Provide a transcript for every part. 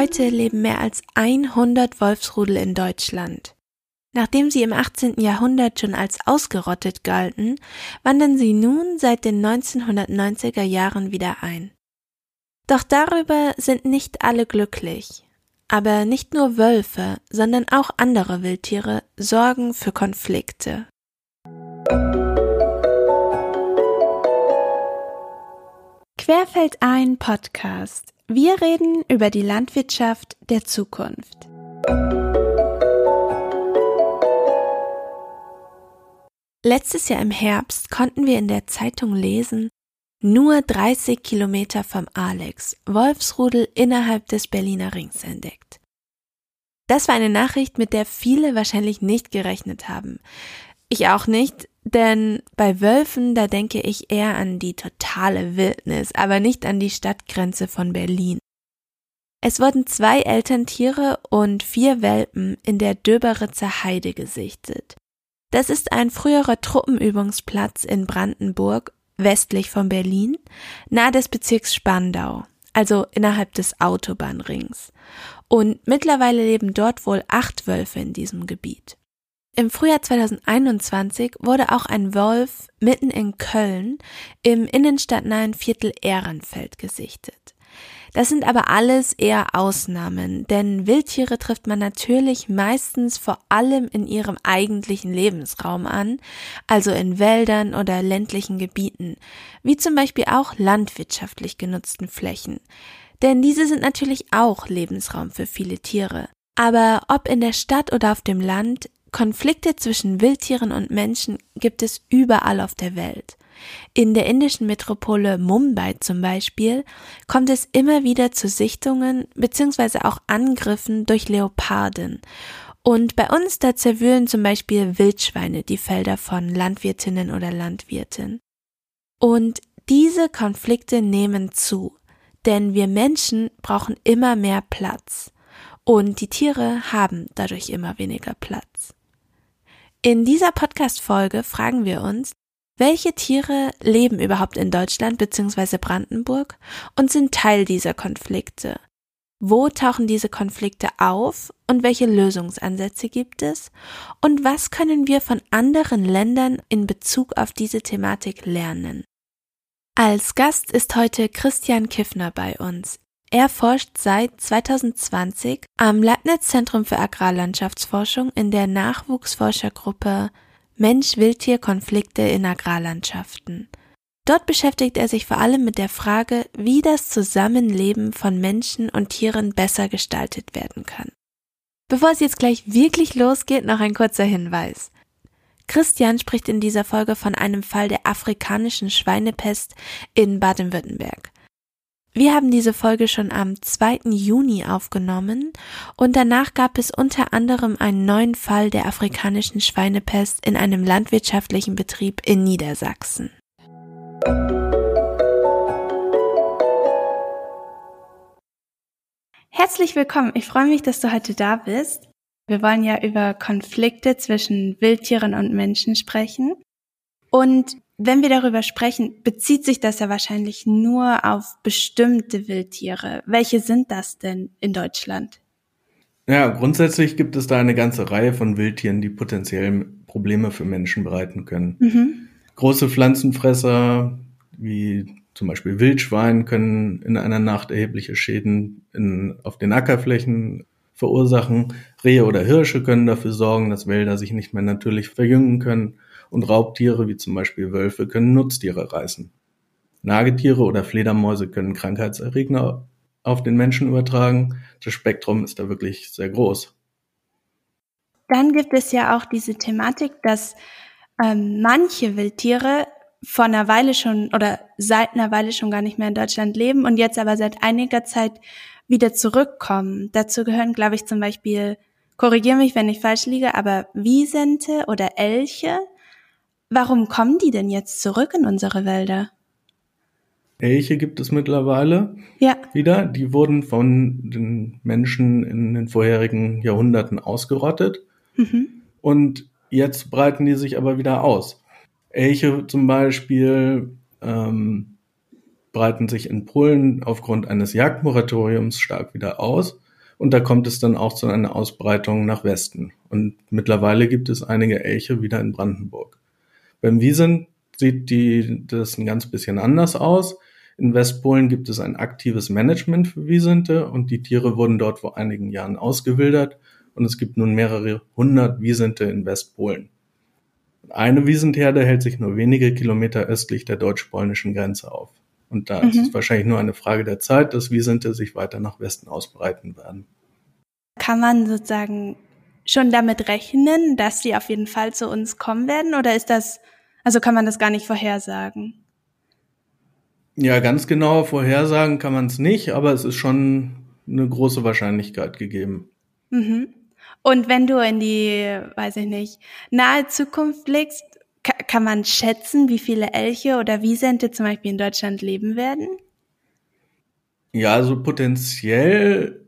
Heute leben mehr als 100 Wolfsrudel in Deutschland. Nachdem sie im 18. Jahrhundert schon als ausgerottet galten, wandern sie nun seit den 1990er Jahren wieder ein. Doch darüber sind nicht alle glücklich. Aber nicht nur Wölfe, sondern auch andere Wildtiere sorgen für Konflikte. Querfeld ein Podcast. Wir reden über die Landwirtschaft der Zukunft. Letztes Jahr im Herbst konnten wir in der Zeitung lesen, nur 30 Kilometer vom Alex, Wolfsrudel innerhalb des Berliner Rings entdeckt. Das war eine Nachricht, mit der viele wahrscheinlich nicht gerechnet haben. Ich auch nicht, denn bei Wölfen, da denke ich eher an die totale Wildnis, aber nicht an die Stadtgrenze von Berlin. Es wurden zwei Elterntiere und vier Welpen in der Döberitzer Heide gesichtet. Das ist ein früherer Truppenübungsplatz in Brandenburg, westlich von Berlin, nahe des Bezirks Spandau, also innerhalb des Autobahnrings. Und mittlerweile leben dort wohl acht Wölfe in diesem Gebiet. Im Frühjahr 2021 wurde auch ein Wolf mitten in Köln im innenstadtnahen Viertel Ehrenfeld gesichtet. Das sind aber alles eher Ausnahmen, denn Wildtiere trifft man natürlich meistens vor allem in ihrem eigentlichen Lebensraum an, also in Wäldern oder ländlichen Gebieten, wie zum Beispiel auch landwirtschaftlich genutzten Flächen. Denn diese sind natürlich auch Lebensraum für viele Tiere. Aber ob in der Stadt oder auf dem Land, Konflikte zwischen Wildtieren und Menschen gibt es überall auf der Welt. In der indischen Metropole Mumbai zum Beispiel kommt es immer wieder zu Sichtungen bzw. auch Angriffen durch Leoparden. Und bei uns da zerwühlen zum Beispiel Wildschweine die Felder von Landwirtinnen oder Landwirten. Und diese Konflikte nehmen zu, denn wir Menschen brauchen immer mehr Platz. Und die Tiere haben dadurch immer weniger Platz. In dieser Podcast-Folge fragen wir uns, welche Tiere leben überhaupt in Deutschland bzw. Brandenburg und sind Teil dieser Konflikte? Wo tauchen diese Konflikte auf und welche Lösungsansätze gibt es? Und was können wir von anderen Ländern in Bezug auf diese Thematik lernen? Als Gast ist heute Christian Kiffner bei uns. Er forscht seit 2020 am Leibniz Zentrum für Agrarlandschaftsforschung in der Nachwuchsforschergruppe Mensch-Wildtier-Konflikte in Agrarlandschaften. Dort beschäftigt er sich vor allem mit der Frage, wie das Zusammenleben von Menschen und Tieren besser gestaltet werden kann. Bevor es jetzt gleich wirklich losgeht, noch ein kurzer Hinweis. Christian spricht in dieser Folge von einem Fall der afrikanischen Schweinepest in Baden-Württemberg. Wir haben diese Folge schon am 2. Juni aufgenommen und danach gab es unter anderem einen neuen Fall der afrikanischen Schweinepest in einem landwirtschaftlichen Betrieb in Niedersachsen. Herzlich willkommen. Ich freue mich, dass du heute da bist. Wir wollen ja über Konflikte zwischen Wildtieren und Menschen sprechen. Und wenn wir darüber sprechen, bezieht sich das ja wahrscheinlich nur auf bestimmte Wildtiere. Welche sind das denn in Deutschland? Ja, grundsätzlich gibt es da eine ganze Reihe von Wildtieren, die potenziell Probleme für Menschen bereiten können. Mhm. Große Pflanzenfresser wie zum Beispiel Wildschwein können in einer Nacht erhebliche Schäden in, auf den Ackerflächen verursachen. Rehe oder Hirsche können dafür sorgen, dass Wälder sich nicht mehr natürlich verjüngen können und Raubtiere wie zum Beispiel Wölfe können Nutztiere reißen. Nagetiere oder Fledermäuse können Krankheitserreger auf den Menschen übertragen. Das Spektrum ist da wirklich sehr groß. Dann gibt es ja auch diese Thematik, dass ähm, manche Wildtiere vor einer Weile schon oder seit einer Weile schon gar nicht mehr in Deutschland leben und jetzt aber seit einiger Zeit wieder zurückkommen. Dazu gehören, glaube ich, zum Beispiel, korrigiere mich, wenn ich falsch liege, aber Wiesente oder Elche. Warum kommen die denn jetzt zurück in unsere Wälder? Elche gibt es mittlerweile ja. wieder. Die wurden von den Menschen in den vorherigen Jahrhunderten ausgerottet. Mhm. Und jetzt breiten die sich aber wieder aus. Elche zum Beispiel ähm, breiten sich in Polen aufgrund eines Jagdmoratoriums stark wieder aus. Und da kommt es dann auch zu einer Ausbreitung nach Westen. Und mittlerweile gibt es einige Elche wieder in Brandenburg. Beim Wiesen sieht die, das ein ganz bisschen anders aus. In Westpolen gibt es ein aktives Management für Wiesente und die Tiere wurden dort vor einigen Jahren ausgewildert und es gibt nun mehrere hundert Wiesente in Westpolen. Eine Wiesentherde hält sich nur wenige Kilometer östlich der deutsch-polnischen Grenze auf. Und da mhm. ist es wahrscheinlich nur eine Frage der Zeit, dass Wiesente sich weiter nach Westen ausbreiten werden. Kann man sozusagen schon damit rechnen, dass sie auf jeden Fall zu uns kommen werden? Oder ist das, also kann man das gar nicht vorhersagen? Ja, ganz genau vorhersagen kann man es nicht, aber es ist schon eine große Wahrscheinlichkeit gegeben. Mhm. Und wenn du in die, weiß ich nicht, nahe Zukunft blickst, kann man schätzen, wie viele Elche oder Wiesente zum Beispiel in Deutschland leben werden? Ja, also potenziell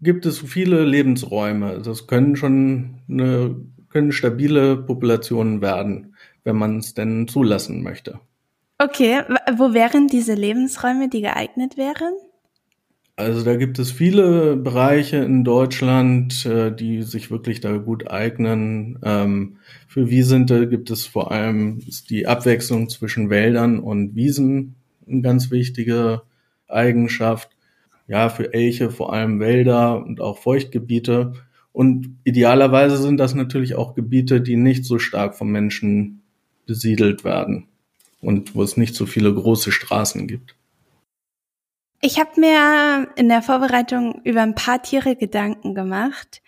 gibt es viele Lebensräume. Das können schon eine, können stabile Populationen werden, wenn man es denn zulassen möchte. Okay, wo wären diese Lebensräume, die geeignet wären? Also da gibt es viele Bereiche in Deutschland, äh, die sich wirklich da gut eignen. Ähm, für Wiesente gibt es vor allem die Abwechslung zwischen Wäldern und Wiesen eine ganz wichtige Eigenschaft. Ja, für Elche vor allem Wälder und auch Feuchtgebiete. Und idealerweise sind das natürlich auch Gebiete, die nicht so stark vom Menschen besiedelt werden und wo es nicht so viele große Straßen gibt. Ich habe mir in der Vorbereitung über ein paar Tiere Gedanken gemacht,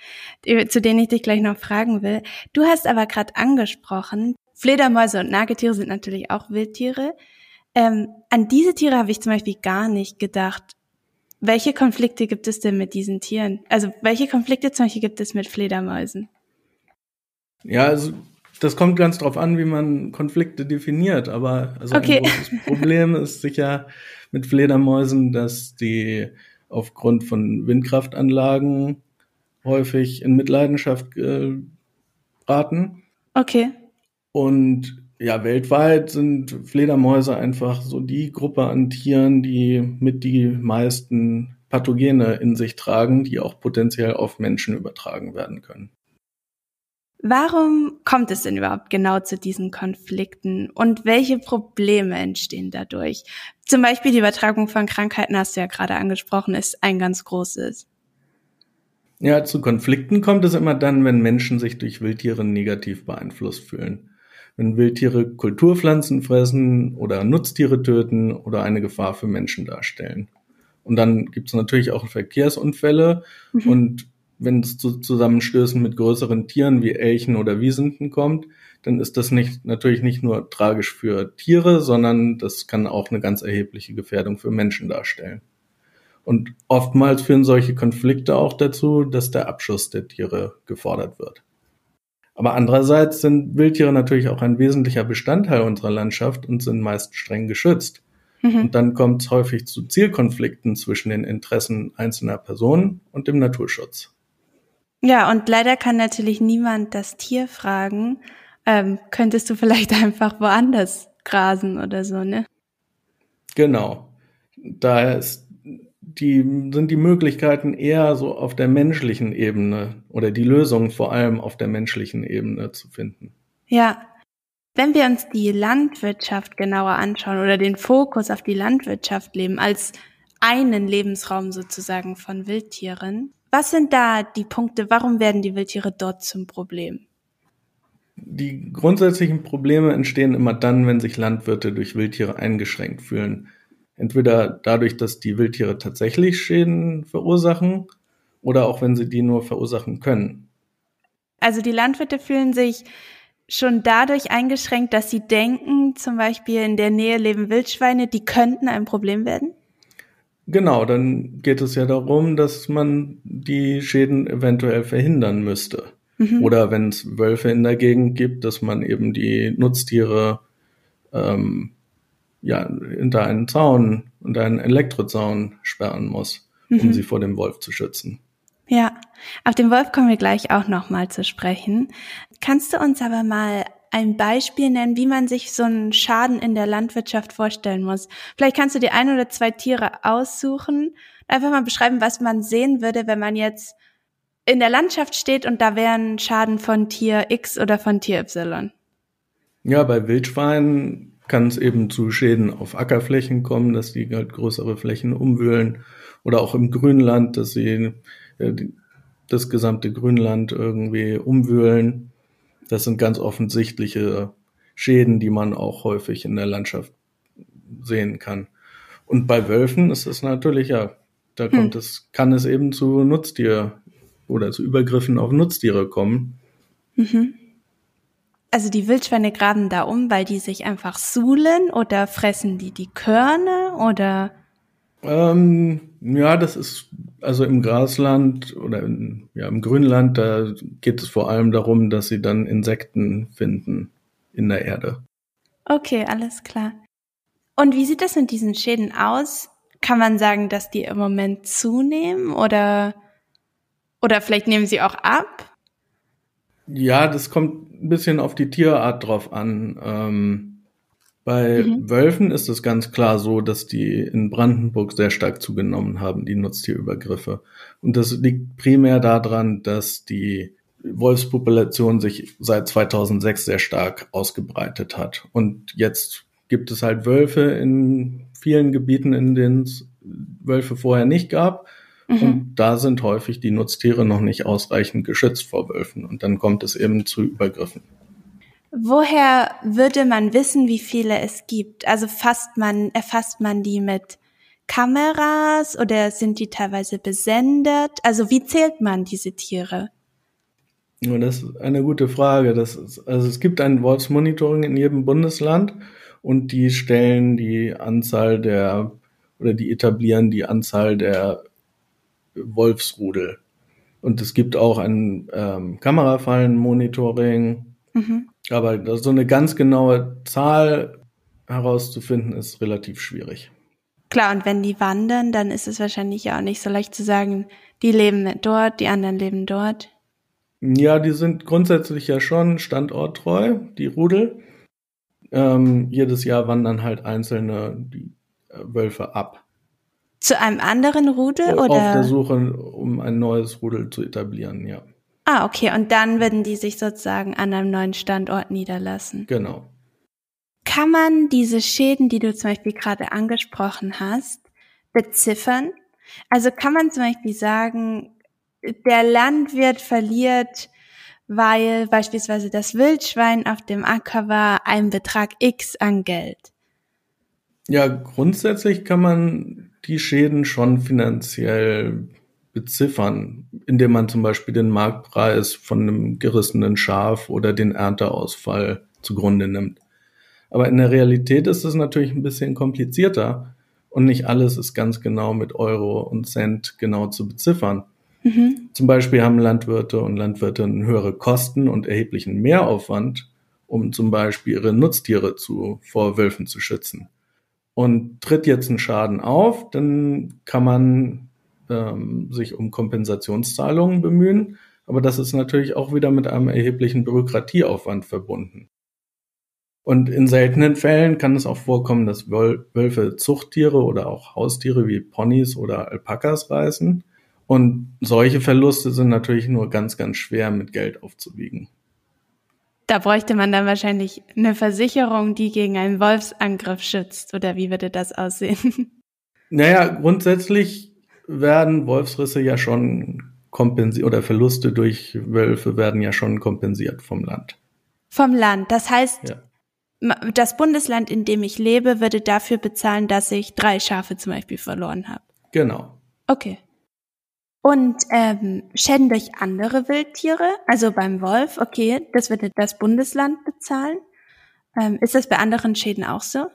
zu denen ich dich gleich noch fragen will. Du hast aber gerade angesprochen, Fledermäuse und Nagetiere sind natürlich auch Wildtiere. Ähm, an diese Tiere habe ich zum Beispiel gar nicht gedacht. Welche Konflikte gibt es denn mit diesen Tieren? Also welche Konflikte zum Beispiel gibt es mit Fledermäusen? Ja, also das kommt ganz drauf an, wie man Konflikte definiert. Aber also okay. ein großes Problem ist sicher mit Fledermäusen, dass die aufgrund von Windkraftanlagen häufig in Mitleidenschaft äh, raten. Okay. Und ja, weltweit sind Fledermäuse einfach so die Gruppe an Tieren, die mit die meisten Pathogene in sich tragen, die auch potenziell auf Menschen übertragen werden können. Warum kommt es denn überhaupt genau zu diesen Konflikten und welche Probleme entstehen dadurch? Zum Beispiel die Übertragung von Krankheiten, hast du ja gerade angesprochen, ist ein ganz großes. Ja, zu Konflikten kommt es immer dann, wenn Menschen sich durch Wildtiere negativ beeinflusst fühlen. Wenn Wildtiere Kulturpflanzen fressen oder Nutztiere töten oder eine Gefahr für Menschen darstellen. Und dann gibt es natürlich auch Verkehrsunfälle mhm. und wenn es zu Zusammenstößen mit größeren Tieren wie Elchen oder Wiesenten kommt, dann ist das nicht, natürlich nicht nur tragisch für Tiere, sondern das kann auch eine ganz erhebliche Gefährdung für Menschen darstellen. Und oftmals führen solche Konflikte auch dazu, dass der Abschuss der Tiere gefordert wird. Aber andererseits sind Wildtiere natürlich auch ein wesentlicher Bestandteil unserer Landschaft und sind meist streng geschützt. Mhm. Und dann kommt es häufig zu Zielkonflikten zwischen den Interessen einzelner Personen und dem Naturschutz. Ja, und leider kann natürlich niemand das Tier fragen, ähm, könntest du vielleicht einfach woanders grasen oder so, ne? Genau. Daher ist die, sind die Möglichkeiten eher so auf der menschlichen Ebene oder die Lösungen vor allem auf der menschlichen Ebene zu finden. Ja. Wenn wir uns die Landwirtschaft genauer anschauen oder den Fokus auf die Landwirtschaft leben als einen Lebensraum sozusagen von Wildtieren, was sind da die Punkte, warum werden die Wildtiere dort zum Problem? Die grundsätzlichen Probleme entstehen immer dann, wenn sich Landwirte durch Wildtiere eingeschränkt fühlen. Entweder dadurch, dass die Wildtiere tatsächlich Schäden verursachen oder auch wenn sie die nur verursachen können. Also die Landwirte fühlen sich schon dadurch eingeschränkt, dass sie denken, zum Beispiel in der Nähe leben Wildschweine, die könnten ein Problem werden? Genau, dann geht es ja darum, dass man die Schäden eventuell verhindern müsste. Mhm. Oder wenn es Wölfe in der Gegend gibt, dass man eben die Nutztiere ähm, ja, hinter einen Zaun, unter einen Elektrozaun sperren muss, um mhm. sie vor dem Wolf zu schützen. Ja, auf den Wolf kommen wir gleich auch nochmal zu sprechen. Kannst du uns aber mal ein Beispiel nennen, wie man sich so einen Schaden in der Landwirtschaft vorstellen muss? Vielleicht kannst du dir ein oder zwei Tiere aussuchen, Einfach mal beschreiben, was man sehen würde, wenn man jetzt in der Landschaft steht und da wäre ein Schaden von Tier X oder von Tier Y. Ja, bei Wildschweinen kann es eben zu Schäden auf Ackerflächen kommen, dass die halt größere Flächen umwühlen oder auch im Grünland, dass sie äh, das gesamte Grünland irgendwie umwühlen. Das sind ganz offensichtliche Schäden, die man auch häufig in der Landschaft sehen kann. Und bei Wölfen ist es natürlich ja, da hm. kommt hm. es, kann es eben zu Nutztier oder zu Übergriffen auf Nutztiere kommen. Mhm. Also die Wildschweine graben da um, weil die sich einfach suhlen oder fressen die die Körner oder? Ähm, ja, das ist also im Grasland oder in, ja, im Grünland, da geht es vor allem darum, dass sie dann Insekten finden in der Erde. Okay, alles klar. Und wie sieht das mit diesen Schäden aus? Kann man sagen, dass die im Moment zunehmen oder, oder vielleicht nehmen sie auch ab? Ja, das kommt ein bisschen auf die Tierart drauf an. Ähm, bei mhm. Wölfen ist es ganz klar so, dass die in Brandenburg sehr stark zugenommen haben, die Nutztierübergriffe. Und das liegt primär daran, dass die Wolfspopulation sich seit 2006 sehr stark ausgebreitet hat. Und jetzt gibt es halt Wölfe in vielen Gebieten, in denen es Wölfe vorher nicht gab. Mhm. Und da sind häufig die Nutztiere noch nicht ausreichend geschützt vor Wölfen. Und dann kommt es eben zu Übergriffen. Woher würde man wissen, wie viele es gibt? Also fasst man, erfasst man die mit Kameras oder sind die teilweise besendet? Also wie zählt man diese Tiere? Das ist eine gute Frage. Das ist, also es gibt ein Wolfsmonitoring in jedem Bundesland und die stellen die Anzahl der oder die etablieren die Anzahl der Wolfsrudel. Und es gibt auch ein ähm, Kamerafallenmonitoring. Mhm. Aber so eine ganz genaue Zahl herauszufinden, ist relativ schwierig. Klar, und wenn die wandern, dann ist es wahrscheinlich ja auch nicht so leicht zu sagen, die leben dort, die anderen leben dort. Ja, die sind grundsätzlich ja schon standorttreu, die Rudel. Ähm, jedes Jahr wandern halt einzelne die, äh, Wölfe ab. Zu einem anderen Rudel oder? Auf der Suche, um ein neues Rudel zu etablieren, ja. Ah, okay. Und dann würden die sich sozusagen an einem neuen Standort niederlassen. Genau. Kann man diese Schäden, die du zum Beispiel gerade angesprochen hast, beziffern? Also kann man zum Beispiel sagen, der Landwirt verliert, weil beispielsweise das Wildschwein auf dem Acker war, ein Betrag X an Geld. Ja, grundsätzlich kann man die Schäden schon finanziell beziffern, indem man zum Beispiel den Marktpreis von einem gerissenen Schaf oder den Ernteausfall zugrunde nimmt. Aber in der Realität ist es natürlich ein bisschen komplizierter und nicht alles ist ganz genau mit Euro und Cent genau zu beziffern. Mhm. Zum Beispiel haben Landwirte und Landwirte höhere Kosten und erheblichen Mehraufwand, um zum Beispiel ihre Nutztiere zu, vor Wölfen zu schützen. Und tritt jetzt ein Schaden auf, dann kann man ähm, sich um Kompensationszahlungen bemühen. Aber das ist natürlich auch wieder mit einem erheblichen Bürokratieaufwand verbunden. Und in seltenen Fällen kann es auch vorkommen, dass Wölfe Zuchttiere oder auch Haustiere wie Ponys oder Alpakas reißen. Und solche Verluste sind natürlich nur ganz, ganz schwer mit Geld aufzuwiegen. Da bräuchte man dann wahrscheinlich eine Versicherung, die gegen einen Wolfsangriff schützt. Oder wie würde das aussehen? Naja, grundsätzlich werden Wolfsrisse ja schon kompensiert oder Verluste durch Wölfe werden ja schon kompensiert vom Land. Vom Land. Das heißt, ja. das Bundesland, in dem ich lebe, würde dafür bezahlen, dass ich drei Schafe zum Beispiel verloren habe. Genau. Okay. Und ähm, Schäden durch andere Wildtiere, also beim Wolf, okay, das würde das Bundesland bezahlen. Ähm, ist das bei anderen Schäden auch so?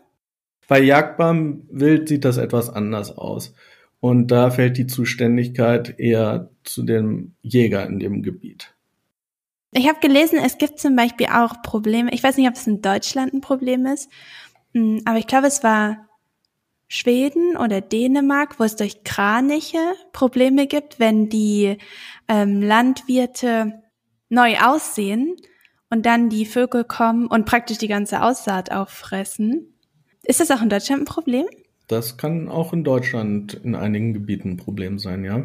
Bei jagbarem Wild sieht das etwas anders aus. Und da fällt die Zuständigkeit eher zu dem Jäger in dem Gebiet. Ich habe gelesen, es gibt zum Beispiel auch Probleme. Ich weiß nicht, ob es in Deutschland ein Problem ist, hm, aber ich glaube, es war Schweden oder Dänemark, wo es durch Kraniche Probleme gibt, wenn die ähm, Landwirte neu aussehen und dann die Vögel kommen und praktisch die ganze Aussaat auffressen. Ist das auch in Deutschland ein Problem? Das kann auch in Deutschland in einigen Gebieten ein Problem sein, ja.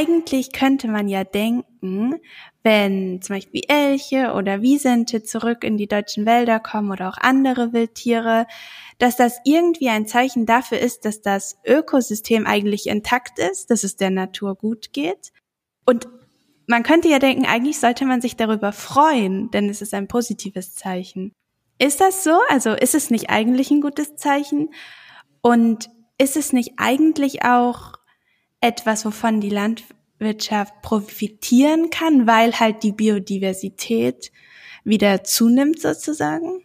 Eigentlich könnte man ja denken, wenn zum Beispiel Elche oder Wiesente zurück in die deutschen Wälder kommen oder auch andere Wildtiere, dass das irgendwie ein Zeichen dafür ist, dass das Ökosystem eigentlich intakt ist, dass es der Natur gut geht. Und man könnte ja denken, eigentlich sollte man sich darüber freuen, denn es ist ein positives Zeichen. Ist das so? Also ist es nicht eigentlich ein gutes Zeichen? Und ist es nicht eigentlich auch etwas, wovon die Landwirtschaft profitieren kann, weil halt die Biodiversität wieder zunimmt sozusagen?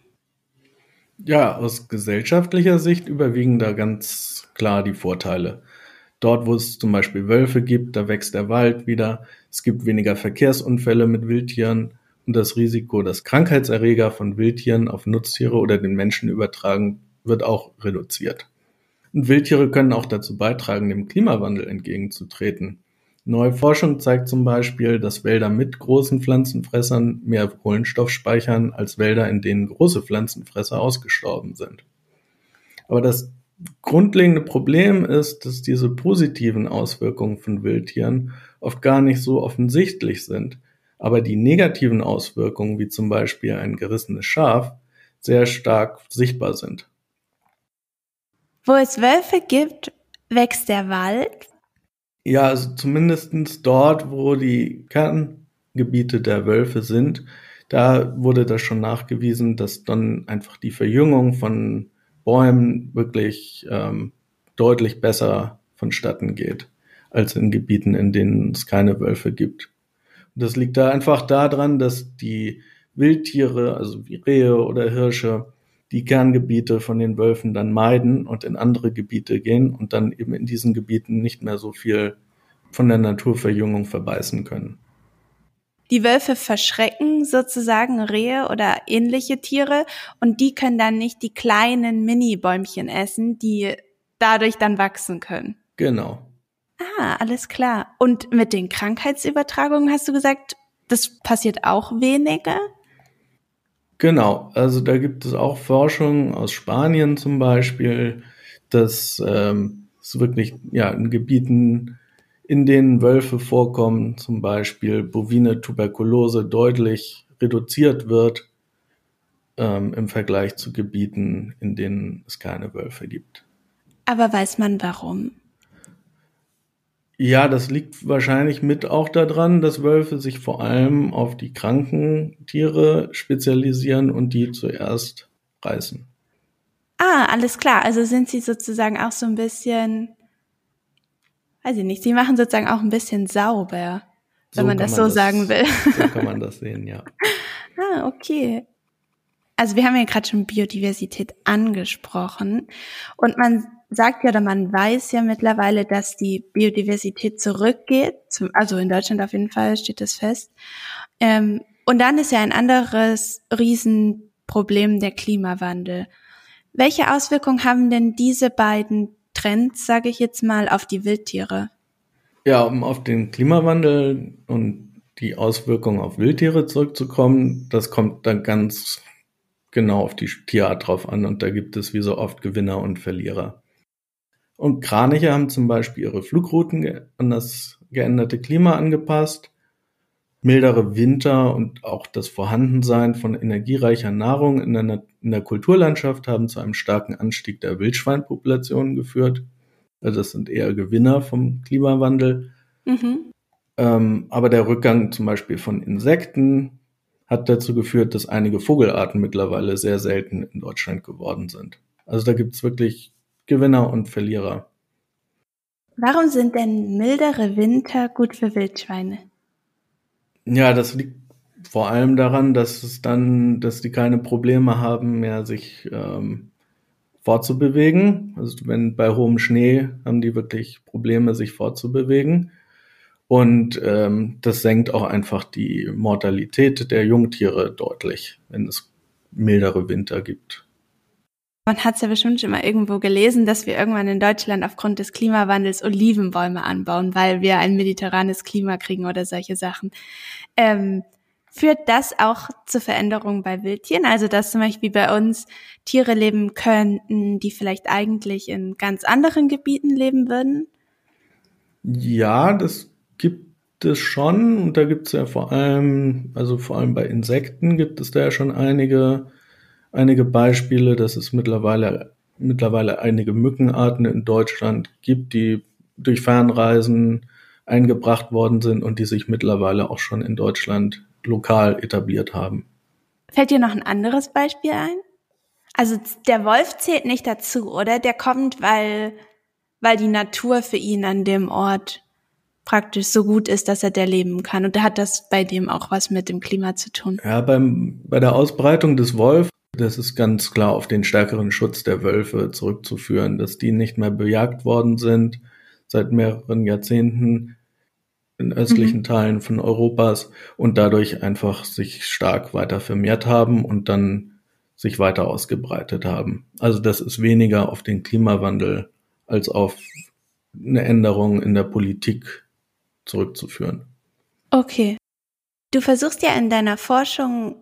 Ja, aus gesellschaftlicher Sicht überwiegen da ganz klar die Vorteile. Dort, wo es zum Beispiel Wölfe gibt, da wächst der Wald wieder, es gibt weniger Verkehrsunfälle mit Wildtieren und das Risiko, dass Krankheitserreger von Wildtieren auf Nutztiere oder den Menschen übertragen, wird auch reduziert. Und Wildtiere können auch dazu beitragen, dem Klimawandel entgegenzutreten. Neue Forschung zeigt zum Beispiel, dass Wälder mit großen Pflanzenfressern mehr Kohlenstoff speichern als Wälder, in denen große Pflanzenfresser ausgestorben sind. Aber das grundlegende Problem ist, dass diese positiven Auswirkungen von Wildtieren oft gar nicht so offensichtlich sind, aber die negativen Auswirkungen, wie zum Beispiel ein gerissenes Schaf, sehr stark sichtbar sind. Wo es Wölfe gibt, wächst der Wald? Ja, also zumindest dort, wo die Kerngebiete der Wölfe sind, da wurde das schon nachgewiesen, dass dann einfach die Verjüngung von Bäumen wirklich ähm, deutlich besser vonstatten geht, als in Gebieten, in denen es keine Wölfe gibt. Und das liegt da einfach daran, dass die Wildtiere, also wie Rehe oder Hirsche, die Kerngebiete von den Wölfen dann meiden und in andere Gebiete gehen und dann eben in diesen Gebieten nicht mehr so viel von der Naturverjüngung verbeißen können. Die Wölfe verschrecken sozusagen Rehe oder ähnliche Tiere und die können dann nicht die kleinen Mini-Bäumchen essen, die dadurch dann wachsen können. Genau. Ah, alles klar. Und mit den Krankheitsübertragungen hast du gesagt, das passiert auch weniger? Genau, also da gibt es auch Forschung aus Spanien zum Beispiel, dass ähm, es wirklich ja in Gebieten, in denen Wölfe vorkommen, zum Beispiel bovine Tuberkulose deutlich reduziert wird ähm, im Vergleich zu Gebieten, in denen es keine Wölfe gibt. Aber weiß man warum? Ja, das liegt wahrscheinlich mit auch daran, dass Wölfe sich vor allem auf die kranken Tiere spezialisieren und die zuerst reißen. Ah, alles klar. Also sind sie sozusagen auch so ein bisschen, weiß ich nicht, sie machen sozusagen auch ein bisschen sauber, wenn so man das man so das, sagen will. So kann man das sehen, ja. ah, okay. Also wir haben ja gerade schon Biodiversität angesprochen und man sagt ja oder man weiß ja mittlerweile, dass die Biodiversität zurückgeht. Also in Deutschland auf jeden Fall steht das fest. Ähm, und dann ist ja ein anderes Riesenproblem der Klimawandel. Welche Auswirkungen haben denn diese beiden Trends, sage ich jetzt mal, auf die Wildtiere? Ja, um auf den Klimawandel und die Auswirkungen auf Wildtiere zurückzukommen, das kommt dann ganz genau auf die Tierart drauf an und da gibt es wie so oft Gewinner und Verlierer. Und Kraniche haben zum Beispiel ihre Flugrouten an das geänderte Klima angepasst. Mildere Winter und auch das Vorhandensein von energiereicher Nahrung in der, in der Kulturlandschaft haben zu einem starken Anstieg der Wildschweinpopulationen geführt. Also das sind eher Gewinner vom Klimawandel. Mhm. Ähm, aber der Rückgang zum Beispiel von Insekten hat dazu geführt, dass einige Vogelarten mittlerweile sehr selten in Deutschland geworden sind. Also da gibt es wirklich Gewinner und Verlierer. Warum sind denn mildere Winter gut für Wildschweine? Ja, das liegt vor allem daran, dass es dann, dass die keine Probleme haben, mehr sich ähm, fortzubewegen. Also wenn bei hohem Schnee haben die wirklich Probleme, sich fortzubewegen. Und ähm, das senkt auch einfach die Mortalität der Jungtiere deutlich, wenn es mildere Winter gibt. Man hat es ja bestimmt schon mal irgendwo gelesen, dass wir irgendwann in Deutschland aufgrund des Klimawandels Olivenbäume anbauen, weil wir ein mediterranes Klima kriegen oder solche Sachen. Ähm, Führt das auch zu Veränderungen bei Wildtieren? Also, dass zum Beispiel bei uns Tiere leben könnten, die vielleicht eigentlich in ganz anderen Gebieten leben würden? Ja, das gibt es schon. Und da gibt es ja vor allem, also vor allem bei Insekten gibt es da ja schon einige, einige Beispiele, dass es mittlerweile, mittlerweile einige Mückenarten in Deutschland gibt, die durch Fernreisen eingebracht worden sind und die sich mittlerweile auch schon in Deutschland lokal etabliert haben. Fällt dir noch ein anderes Beispiel ein? Also der Wolf zählt nicht dazu, oder? Der kommt, weil, weil die Natur für ihn an dem Ort praktisch so gut ist, dass er da leben kann. Und da hat das bei dem auch was mit dem Klima zu tun. Ja, beim, bei der Ausbreitung des Wolf, das ist ganz klar auf den stärkeren Schutz der Wölfe zurückzuführen, dass die nicht mehr bejagt worden sind seit mehreren Jahrzehnten in östlichen mhm. Teilen von Europas und dadurch einfach sich stark weiter vermehrt haben und dann sich weiter ausgebreitet haben. Also das ist weniger auf den Klimawandel als auf eine Änderung in der Politik zurückzuführen. Okay. Du versuchst ja in deiner Forschung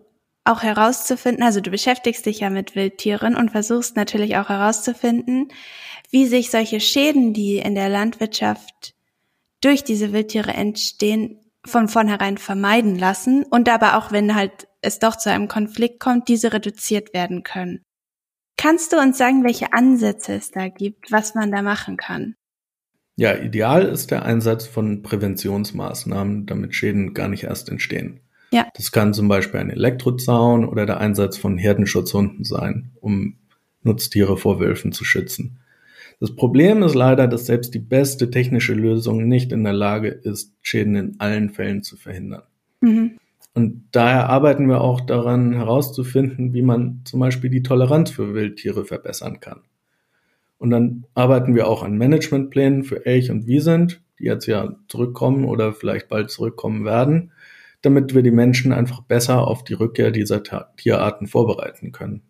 auch herauszufinden, also du beschäftigst dich ja mit Wildtieren und versuchst natürlich auch herauszufinden, wie sich solche Schäden, die in der Landwirtschaft durch diese Wildtiere entstehen, von vornherein vermeiden lassen und aber auch wenn halt es doch zu einem Konflikt kommt, diese reduziert werden können. Kannst du uns sagen, welche Ansätze es da gibt, was man da machen kann? Ja, ideal ist der Einsatz von Präventionsmaßnahmen, damit Schäden gar nicht erst entstehen. Ja. Das kann zum Beispiel ein Elektrozaun oder der Einsatz von Herdenschutzhunden sein, um Nutztiere vor Wölfen zu schützen. Das Problem ist leider, dass selbst die beste technische Lösung nicht in der Lage ist, Schäden in allen Fällen zu verhindern. Mhm. Und daher arbeiten wir auch daran herauszufinden, wie man zum Beispiel die Toleranz für Wildtiere verbessern kann. Und dann arbeiten wir auch an Managementplänen für Elch und Wiesent, die jetzt ja zurückkommen oder vielleicht bald zurückkommen werden, damit wir die Menschen einfach besser auf die Rückkehr dieser Tierarten vorbereiten können.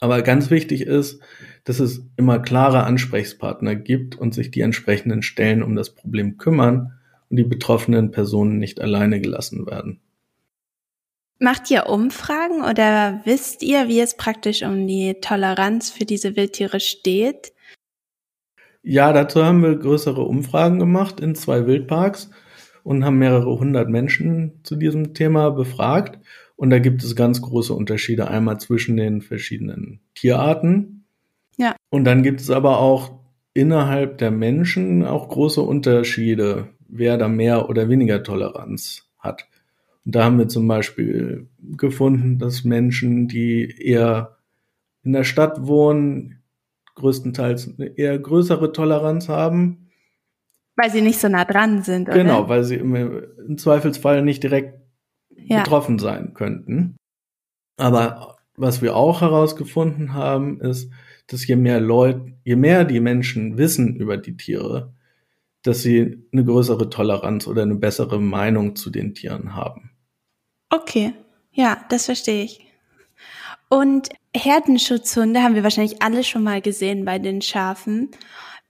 Aber ganz wichtig ist, dass es immer klare Ansprechpartner gibt und sich die entsprechenden Stellen um das Problem kümmern und die betroffenen Personen nicht alleine gelassen werden. Macht ihr Umfragen oder wisst ihr, wie es praktisch um die Toleranz für diese Wildtiere steht? Ja, dazu haben wir größere Umfragen gemacht in zwei Wildparks und haben mehrere hundert Menschen zu diesem Thema befragt. Und da gibt es ganz große Unterschiede einmal zwischen den verschiedenen Tierarten ja. Und dann gibt es aber auch innerhalb der Menschen auch große Unterschiede, wer da mehr oder weniger Toleranz hat. Und da haben wir zum Beispiel gefunden, dass Menschen, die eher in der Stadt wohnen, größtenteils eine eher größere Toleranz haben. Weil sie nicht so nah dran sind, oder? Genau, weil sie im, Zweifelsfall nicht direkt ja. betroffen sein könnten. Aber was wir auch herausgefunden haben, ist, dass je mehr Leute, je mehr die Menschen wissen über die Tiere, dass sie eine größere Toleranz oder eine bessere Meinung zu den Tieren haben. Okay, ja, das verstehe ich. Und Herdenschutzhunde haben wir wahrscheinlich alle schon mal gesehen bei den Schafen.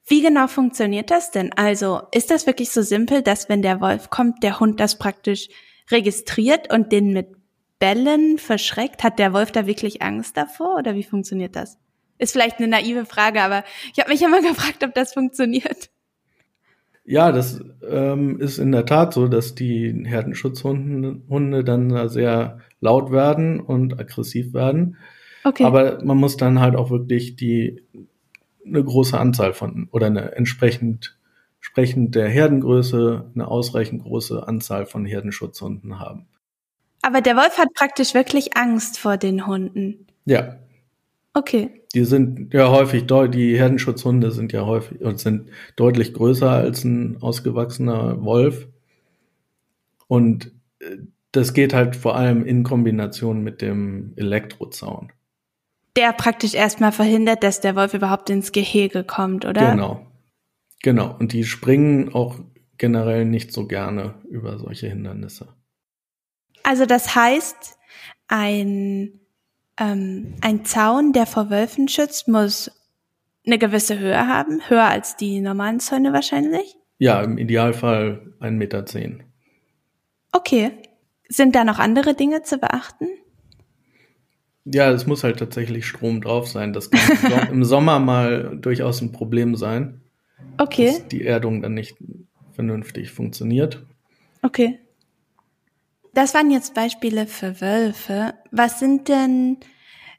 Wie genau funktioniert das denn? Also ist das wirklich so simpel, dass wenn der Wolf kommt, der Hund das praktisch registriert und den mit Bällen verschreckt? Hat der Wolf da wirklich Angst davor oder wie funktioniert das? Ist vielleicht eine naive Frage, aber ich habe mich immer gefragt, ob das funktioniert. Ja, das ähm, ist in der Tat so, dass die Herdenschutzhunde Hunde dann sehr laut werden und aggressiv werden. Okay. Aber man muss dann halt auch wirklich die eine große Anzahl von oder eine entsprechend entsprechend der Herdengröße eine ausreichend große Anzahl von Herdenschutzhunden haben. Aber der Wolf hat praktisch wirklich Angst vor den Hunden. Ja. Okay. Die sind ja häufig, die Herdenschutzhunde sind ja häufig und sind deutlich größer als ein ausgewachsener Wolf. Und äh, das geht halt vor allem in Kombination mit dem Elektrozaun. Der praktisch erstmal verhindert, dass der Wolf überhaupt ins Gehege kommt, oder? Genau. Genau. Und die springen auch generell nicht so gerne über solche Hindernisse. Also das heißt, ein ähm, ein Zaun, der vor Wölfen schützt, muss eine gewisse Höhe haben, höher als die normalen Zäune wahrscheinlich? Ja, im Idealfall 1,10 Meter. Okay. Sind da noch andere Dinge zu beachten? Ja, es muss halt tatsächlich Strom drauf sein. Das kann im Sommer mal durchaus ein Problem sein. Okay. Dass die Erdung dann nicht vernünftig funktioniert. Okay. Das waren jetzt Beispiele für Wölfe. Was sind denn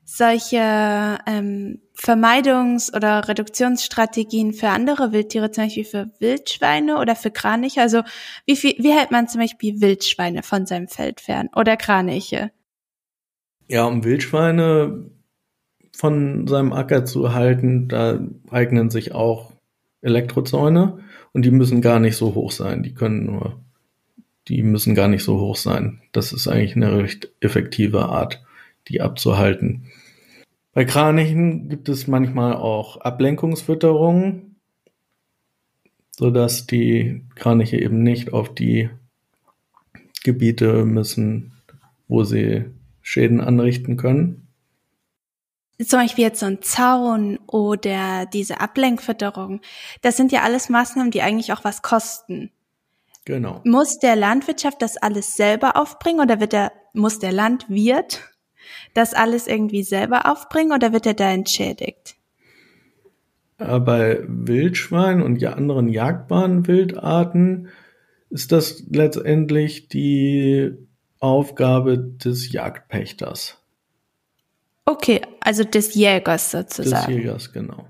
solche ähm, Vermeidungs- oder Reduktionsstrategien für andere Wildtiere, zum Beispiel für Wildschweine oder für Kraniche? Also wie, viel, wie hält man zum Beispiel Wildschweine von seinem Feld fern oder Kraniche? Ja, um Wildschweine von seinem Acker zu halten, da eignen sich auch Elektrozäune und die müssen gar nicht so hoch sein. Die können nur, die müssen gar nicht so hoch sein. Das ist eigentlich eine recht effektive Art, die abzuhalten. Bei Kranichen gibt es manchmal auch Ablenkungsfütterungen, sodass die Kraniche eben nicht auf die Gebiete müssen, wo sie Schäden anrichten können. Zum Beispiel jetzt so ein Zaun oder diese Ablenkfütterung. Das sind ja alles Maßnahmen, die eigentlich auch was kosten. Genau. Muss der Landwirtschaft das alles selber aufbringen oder wird der, muss der Landwirt das alles irgendwie selber aufbringen oder wird er da entschädigt? Äh, bei Wildschweinen und ja anderen jagdbaren Wildarten ist das letztendlich die Aufgabe des Jagdpächters. Okay, also des Jägers sozusagen. Des Jägers, genau.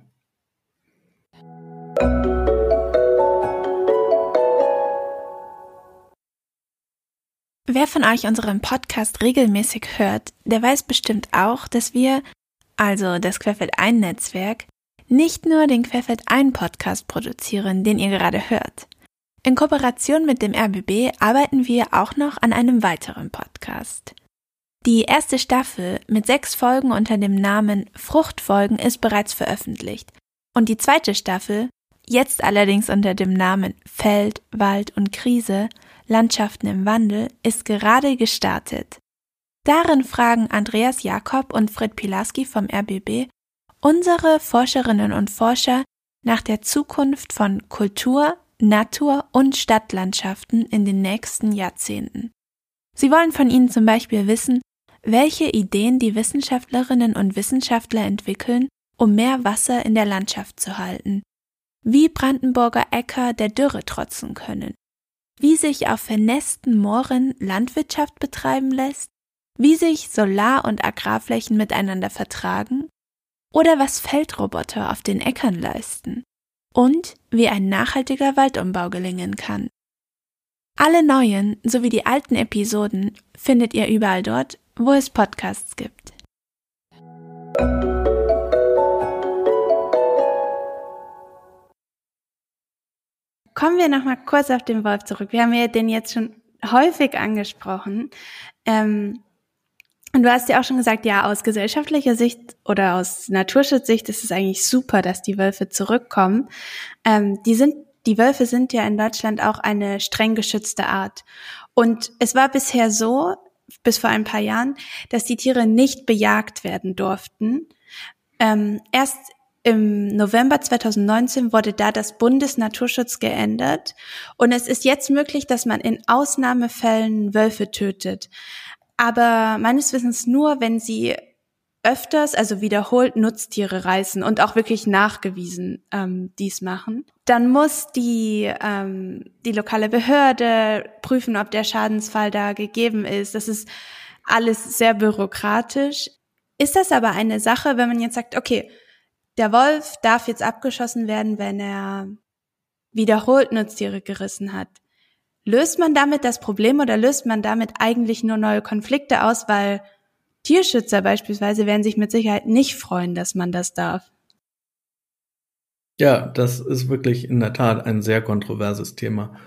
Wer von euch unseren Podcast regelmäßig hört, der weiß bestimmt auch, dass wir, also das Querfeld ein Netzwerk, nicht nur den Querfeld ein Podcast produzieren, den ihr gerade hört. In Kooperation mit dem RBB arbeiten wir auch noch an einem weiteren Podcast. Die erste Staffel mit sechs Folgen unter dem Namen Fruchtfolgen ist bereits veröffentlicht und die zweite Staffel, jetzt allerdings unter dem Namen Feld, Wald und Krise, Landschaften im Wandel ist gerade gestartet. Darin fragen Andreas Jakob und Fred Pilarski vom RBB unsere Forscherinnen und Forscher nach der Zukunft von Kultur, Natur und Stadtlandschaften in den nächsten Jahrzehnten. Sie wollen von Ihnen zum Beispiel wissen, welche Ideen die Wissenschaftlerinnen und Wissenschaftler entwickeln, um mehr Wasser in der Landschaft zu halten, wie Brandenburger Äcker der Dürre trotzen können, wie sich auf vernässten Mooren Landwirtschaft betreiben lässt, wie sich Solar- und Agrarflächen miteinander vertragen. Oder was Feldroboter auf den Äckern leisten und wie ein nachhaltiger Waldumbau gelingen kann. Alle neuen sowie die alten Episoden findet ihr überall dort, wo es Podcasts gibt. Kommen wir noch mal kurz auf den Wolf zurück. Wir haben ja den jetzt schon häufig angesprochen. Ähm, und du hast ja auch schon gesagt, ja, aus gesellschaftlicher Sicht oder aus Naturschutzsicht ist es eigentlich super, dass die Wölfe zurückkommen. Ähm, die sind, die Wölfe sind ja in Deutschland auch eine streng geschützte Art. Und es war bisher so, bis vor ein paar Jahren, dass die Tiere nicht bejagt werden durften. Ähm, erst im November 2019 wurde da das Bundesnaturschutz geändert und es ist jetzt möglich, dass man in Ausnahmefällen Wölfe tötet. Aber meines Wissens nur, wenn sie öfters, also wiederholt Nutztiere reißen und auch wirklich nachgewiesen ähm, dies machen. Dann muss die, ähm, die lokale Behörde prüfen, ob der Schadensfall da gegeben ist. Das ist alles sehr bürokratisch. Ist das aber eine Sache, wenn man jetzt sagt, okay, der Wolf darf jetzt abgeschossen werden, wenn er wiederholt Nutztiere gerissen hat. Löst man damit das Problem oder löst man damit eigentlich nur neue Konflikte aus, weil Tierschützer beispielsweise werden sich mit Sicherheit nicht freuen, dass man das darf. Ja, das ist wirklich in der Tat ein sehr kontroverses Thema.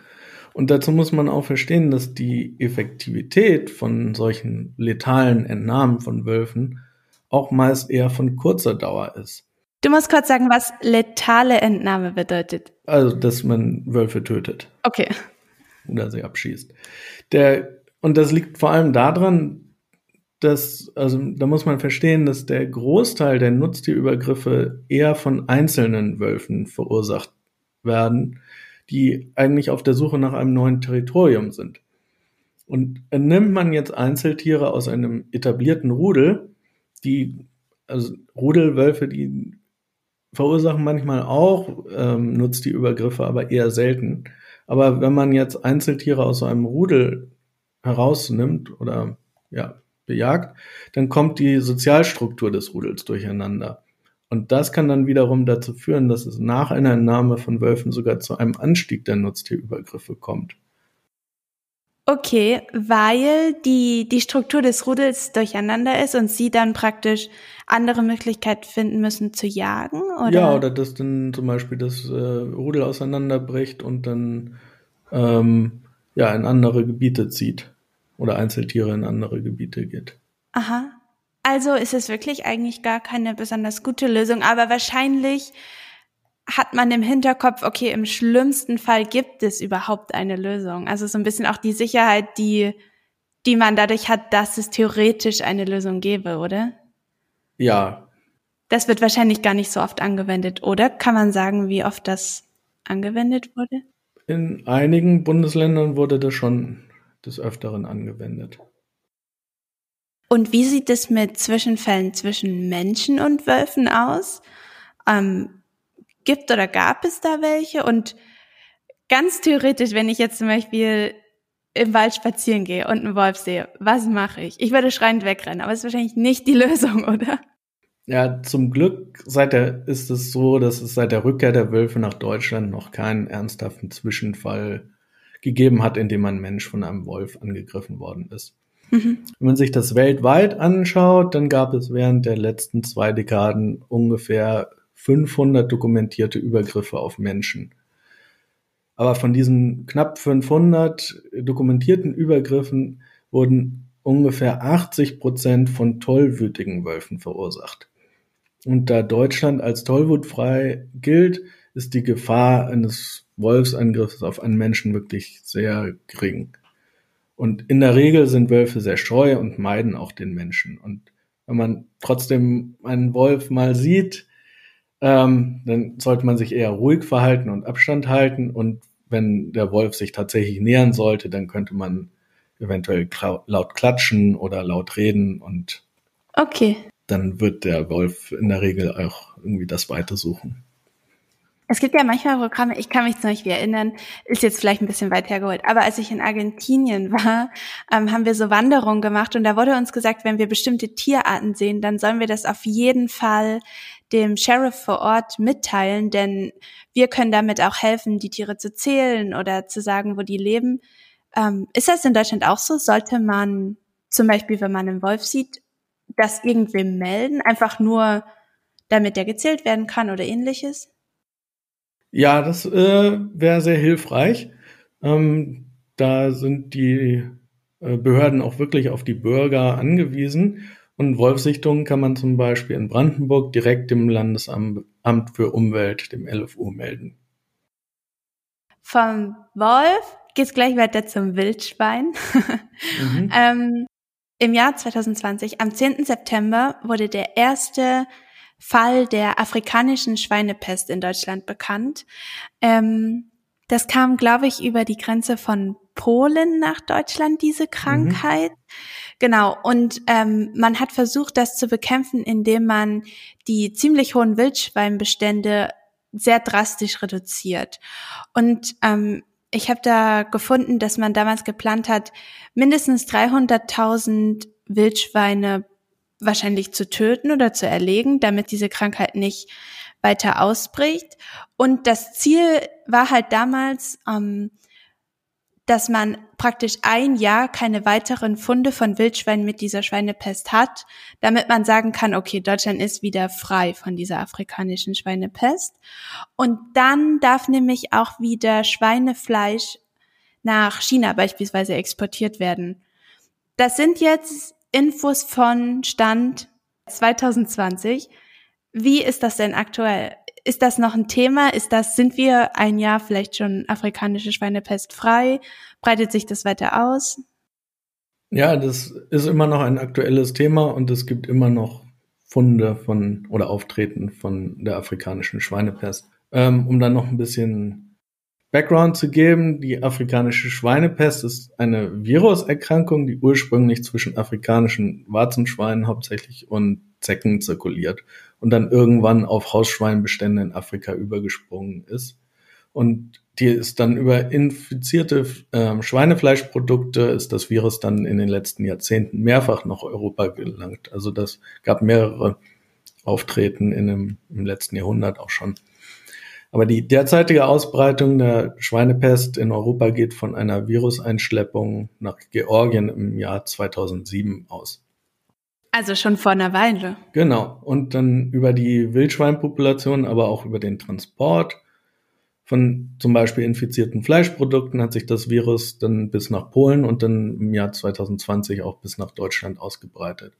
Und dazu muss man auch verstehen, dass die Effektivität von solchen letalen Entnahmen von Wölfen auch meist eher von kurzer Dauer ist. Du musst kurz sagen, was letale Entnahme bedeutet. Also, dass man Wölfe tötet. Okay. Oder sie abschießt. Der, und das liegt vor allem daran, dass, also da muss man verstehen, dass der Großteil der Nutztierübergriffe eher von einzelnen Wölfen verursacht werden, die eigentlich auf der Suche nach einem neuen Territorium sind. Und nimmt man jetzt Einzeltiere aus einem etablierten Rudel, die, also Rudelwölfe, die verursachen manchmal auch ähm, nutzt die Übergriffe, aber eher selten. Aber wenn man jetzt Einzeltiere aus einem Rudel herausnimmt oder ja, bejagt, dann kommt die Sozialstruktur des Rudels durcheinander. Und das kann dann wiederum dazu führen, dass es nach einer Entnahme von Wölfen sogar zu einem Anstieg der Nutztierübergriffe kommt. Okay, weil die, die Struktur des Rudels durcheinander ist und sie dann praktisch andere Möglichkeiten finden müssen zu jagen, oder? Ja, oder dass dann zum Beispiel das äh, Rudel auseinanderbricht und dann ähm, ja in andere Gebiete zieht oder Einzeltiere in andere Gebiete geht. Aha. Also ist es wirklich eigentlich gar keine besonders gute Lösung, aber wahrscheinlich hat man im Hinterkopf, okay, im schlimmsten Fall gibt es überhaupt eine Lösung. Also so ein bisschen auch die Sicherheit, die, die man dadurch hat, dass es theoretisch eine Lösung gäbe, oder? Ja. Das wird wahrscheinlich gar nicht so oft angewendet, oder? Kann man sagen, wie oft das angewendet wurde? In einigen Bundesländern wurde das schon des Öfteren angewendet. Und wie sieht es mit Zwischenfällen zwischen Menschen und Wölfen aus? Ähm, gibt oder gab es da welche? Und ganz theoretisch, wenn ich jetzt zum Beispiel im Wald spazieren gehe und einen Wolf sehe, was mache ich? Ich würde schreiend wegrennen, aber es ist wahrscheinlich nicht die Lösung, oder? Ja, zum Glück seit der, ist es so, dass es seit der Rückkehr der Wölfe nach Deutschland noch keinen ernsthaften Zwischenfall gegeben hat, in dem ein Mensch von einem Wolf angegriffen worden ist. Mhm. Wenn man sich das weltweit anschaut, dann gab es während der letzten zwei Dekaden ungefähr 500 dokumentierte Übergriffe auf Menschen. Aber von diesen knapp 500 dokumentierten Übergriffen wurden ungefähr 80 Prozent von tollwütigen Wölfen verursacht. Und da Deutschland als tollwutfrei gilt, ist die Gefahr eines Wolfsangriffs auf einen Menschen wirklich sehr gering. Und in der Regel sind Wölfe sehr scheu und meiden auch den Menschen. Und wenn man trotzdem einen Wolf mal sieht, ähm, dann sollte man sich eher ruhig verhalten und Abstand halten. Und wenn der Wolf sich tatsächlich nähern sollte, dann könnte man eventuell laut klatschen oder laut reden und okay. dann wird der Wolf in der Regel auch irgendwie das Weite suchen. Es gibt ja manchmal Programme, ich kann mich zum Beispiel erinnern, ist jetzt vielleicht ein bisschen weit hergeholt, aber als ich in Argentinien war, ähm, haben wir so Wanderungen gemacht und da wurde uns gesagt, wenn wir bestimmte Tierarten sehen, dann sollen wir das auf jeden Fall dem Sheriff vor Ort mitteilen, denn wir können damit auch helfen, die Tiere zu zählen oder zu sagen, wo die leben. Ähm, ist das in Deutschland auch so? Sollte man zum Beispiel, wenn man einen Wolf sieht, das irgendwem melden, einfach nur, damit der gezählt werden kann oder ähnliches? Ja, das äh, wäre sehr hilfreich. Ähm, da sind die äh, Behörden auch wirklich auf die Bürger angewiesen. Und Wolfsichtungen kann man zum Beispiel in Brandenburg direkt dem Landesamt für Umwelt, dem LFU, melden. Vom Wolf geht's gleich weiter zum Wildschwein. Mhm. ähm, Im Jahr 2020, am 10. September, wurde der erste Fall der afrikanischen Schweinepest in Deutschland bekannt. Ähm, das kam, glaube ich, über die Grenze von Polen nach Deutschland, diese mhm. Krankheit. Mhm. Genau, und ähm, man hat versucht, das zu bekämpfen, indem man die ziemlich hohen Wildschweinbestände sehr drastisch reduziert. Und ähm, ich habe da gefunden, dass man damals geplant hat, mindestens 300.000 Wildschweine wahrscheinlich zu töten oder zu erlegen, damit diese Krankheit nicht weiter ausbricht. Und das Ziel war halt damals, ähm, dass man praktisch ein Jahr keine weiteren Funde von Wildschweinen mit dieser Schweinepest hat, damit man sagen kann, okay, Deutschland ist wieder frei von dieser afrikanischen Schweinepest. Und dann darf nämlich auch wieder Schweinefleisch nach China beispielsweise exportiert werden. Das sind jetzt Infos von Stand 2020. Wie ist das denn aktuell? Ist das noch ein Thema? Ist das, sind wir ein Jahr vielleicht schon afrikanische Schweinepest frei? Breitet sich das weiter aus? Ja, das ist immer noch ein aktuelles Thema und es gibt immer noch Funde von oder Auftreten von der afrikanischen Schweinepest. Ähm, um dann noch ein bisschen Background zu geben, die afrikanische Schweinepest ist eine Viruserkrankung, die ursprünglich zwischen afrikanischen Warzenschweinen hauptsächlich und Zecken zirkuliert und dann irgendwann auf Hausschweinbestände in Afrika übergesprungen ist. Und die ist dann über infizierte äh, Schweinefleischprodukte ist das Virus dann in den letzten Jahrzehnten mehrfach nach Europa gelangt. Also das gab mehrere Auftreten in dem, im letzten Jahrhundert auch schon. Aber die derzeitige Ausbreitung der Schweinepest in Europa geht von einer Viruseinschleppung nach Georgien im Jahr 2007 aus. Also schon vor einer Weile. Genau. Und dann über die Wildschweinpopulation, aber auch über den Transport von zum Beispiel infizierten Fleischprodukten hat sich das Virus dann bis nach Polen und dann im Jahr 2020 auch bis nach Deutschland ausgebreitet.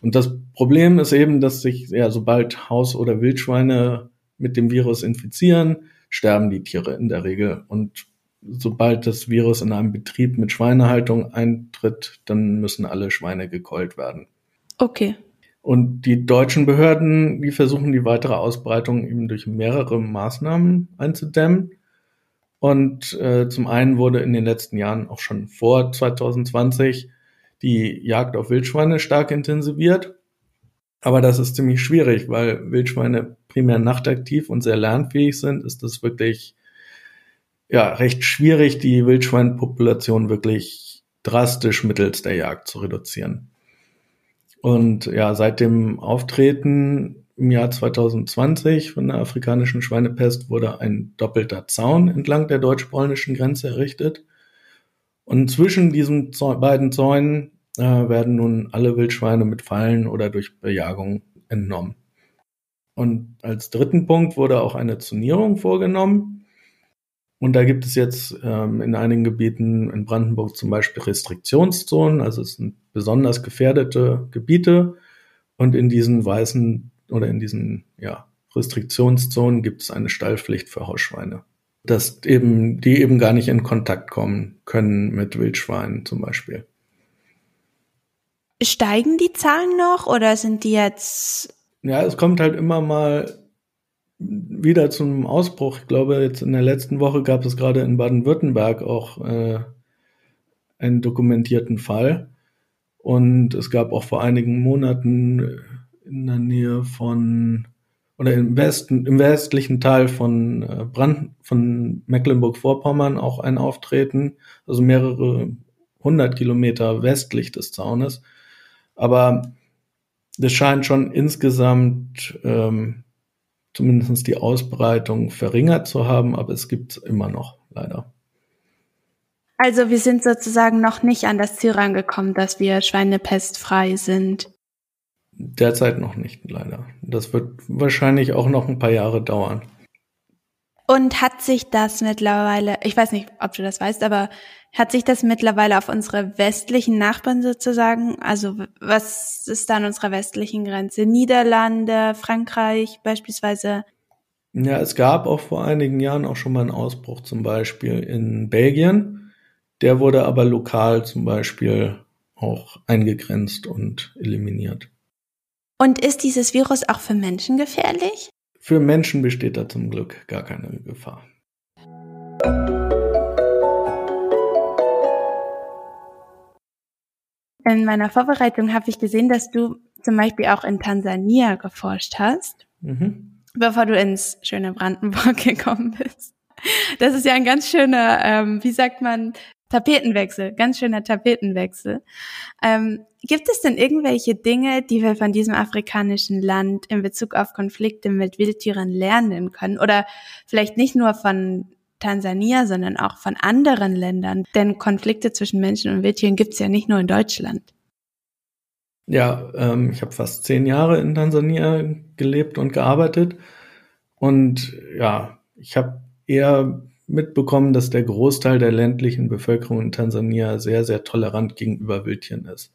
Und das Problem ist eben, dass sich, ja, sobald Haus- oder Wildschweine mit dem Virus infizieren, sterben die Tiere in der Regel. Und sobald das Virus in einem Betrieb mit Schweinehaltung eintritt, dann müssen alle Schweine gekeult werden. Okay. Und die deutschen Behörden, die versuchen die weitere Ausbreitung eben durch mehrere Maßnahmen einzudämmen. Und äh, zum einen wurde in den letzten Jahren auch schon vor 2020 die Jagd auf Wildschweine stark intensiviert. Aber das ist ziemlich schwierig, weil Wildschweine primär nachtaktiv und sehr lernfähig sind, ist es wirklich ja recht schwierig, die Wildschweinpopulation wirklich drastisch mittels der Jagd zu reduzieren. Und ja, seit dem Auftreten im Jahr 2020 von der afrikanischen Schweinepest wurde ein doppelter Zaun entlang der deutsch-polnischen Grenze errichtet. Und zwischen diesen beiden Zäunen äh, werden nun alle Wildschweine mit Fallen oder durch Bejagung entnommen. Und als dritten Punkt wurde auch eine Zonierung vorgenommen. Und da gibt es jetzt ähm, in einigen Gebieten in Brandenburg zum Beispiel Restriktionszonen, also es sind besonders gefährdete Gebiete. Und in diesen weißen oder in diesen ja, Restriktionszonen gibt es eine Stallpflicht für Hausschweine. Dass eben, die eben gar nicht in Kontakt kommen können mit Wildschweinen zum Beispiel. Steigen die Zahlen noch oder sind die jetzt ja, es kommt halt immer mal wieder zum Ausbruch. Ich glaube, jetzt in der letzten Woche gab es gerade in Baden-Württemberg auch äh, einen dokumentierten Fall. Und es gab auch vor einigen Monaten in der Nähe von oder im Westen, im westlichen Teil von äh, Brand, von Mecklenburg-Vorpommern auch ein Auftreten, also mehrere hundert Kilometer westlich des Zaunes. Aber das scheint schon insgesamt ähm, zumindest die Ausbreitung verringert zu haben, aber es gibt es immer noch, leider. Also wir sind sozusagen noch nicht an das Ziel rangekommen, dass wir schweinepestfrei sind. Derzeit noch nicht, leider. Das wird wahrscheinlich auch noch ein paar Jahre dauern. Und hat sich das mittlerweile, ich weiß nicht, ob du das weißt, aber hat sich das mittlerweile auf unsere westlichen Nachbarn sozusagen, also was ist da an unserer westlichen Grenze? Niederlande, Frankreich beispielsweise? Ja, es gab auch vor einigen Jahren auch schon mal einen Ausbruch, zum Beispiel in Belgien. Der wurde aber lokal zum Beispiel auch eingegrenzt und eliminiert. Und ist dieses Virus auch für Menschen gefährlich? Für Menschen besteht da zum Glück gar keine Gefahr. In meiner Vorbereitung habe ich gesehen, dass du zum Beispiel auch in Tansania geforscht hast, mhm. bevor du ins schöne Brandenburg gekommen bist. Das ist ja ein ganz schöner, ähm, wie sagt man, Tapetenwechsel, ganz schöner Tapetenwechsel. Ähm, gibt es denn irgendwelche Dinge, die wir von diesem afrikanischen Land in Bezug auf Konflikte mit Wildtieren lernen können? Oder vielleicht nicht nur von Tansania, sondern auch von anderen Ländern? Denn Konflikte zwischen Menschen und Wildtieren gibt es ja nicht nur in Deutschland. Ja, ähm, ich habe fast zehn Jahre in Tansania gelebt und gearbeitet. Und ja, ich habe eher mitbekommen, dass der Großteil der ländlichen Bevölkerung in Tansania sehr, sehr tolerant gegenüber Wildtieren ist.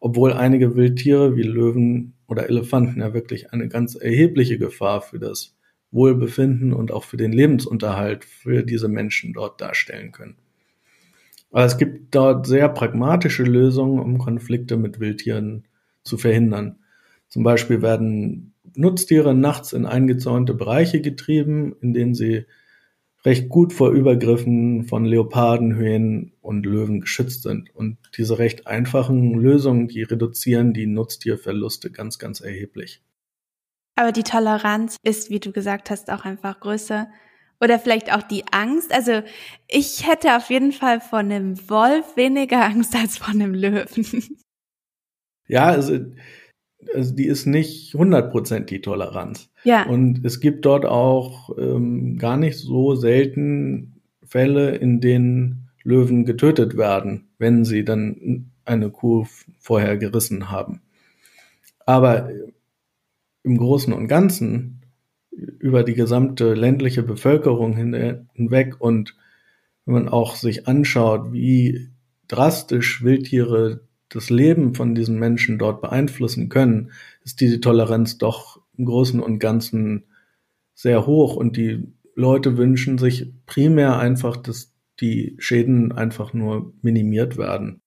Obwohl einige Wildtiere wie Löwen oder Elefanten ja wirklich eine ganz erhebliche Gefahr für das Wohlbefinden und auch für den Lebensunterhalt für diese Menschen dort darstellen können. Aber es gibt dort sehr pragmatische Lösungen, um Konflikte mit Wildtieren zu verhindern. Zum Beispiel werden Nutztiere nachts in eingezäunte Bereiche getrieben, in denen sie recht gut vor Übergriffen von Leoparden, Hyänen und Löwen geschützt sind. Und diese recht einfachen Lösungen, die reduzieren die Nutztierverluste ganz, ganz erheblich. Aber die Toleranz ist, wie du gesagt hast, auch einfach größer. Oder vielleicht auch die Angst. Also ich hätte auf jeden Fall vor einem Wolf weniger Angst als vor einem Löwen. Ja, also, also die ist nicht 100% die Toleranz. Ja. Und es gibt dort auch ähm, gar nicht so selten Fälle, in denen Löwen getötet werden, wenn sie dann eine Kuh vorher gerissen haben. Aber im Großen und Ganzen über die gesamte ländliche Bevölkerung hinweg und wenn man auch sich anschaut, wie drastisch Wildtiere das Leben von diesen Menschen dort beeinflussen können, ist diese Toleranz doch im Großen und Ganzen sehr hoch und die Leute wünschen sich primär einfach, dass die Schäden einfach nur minimiert werden.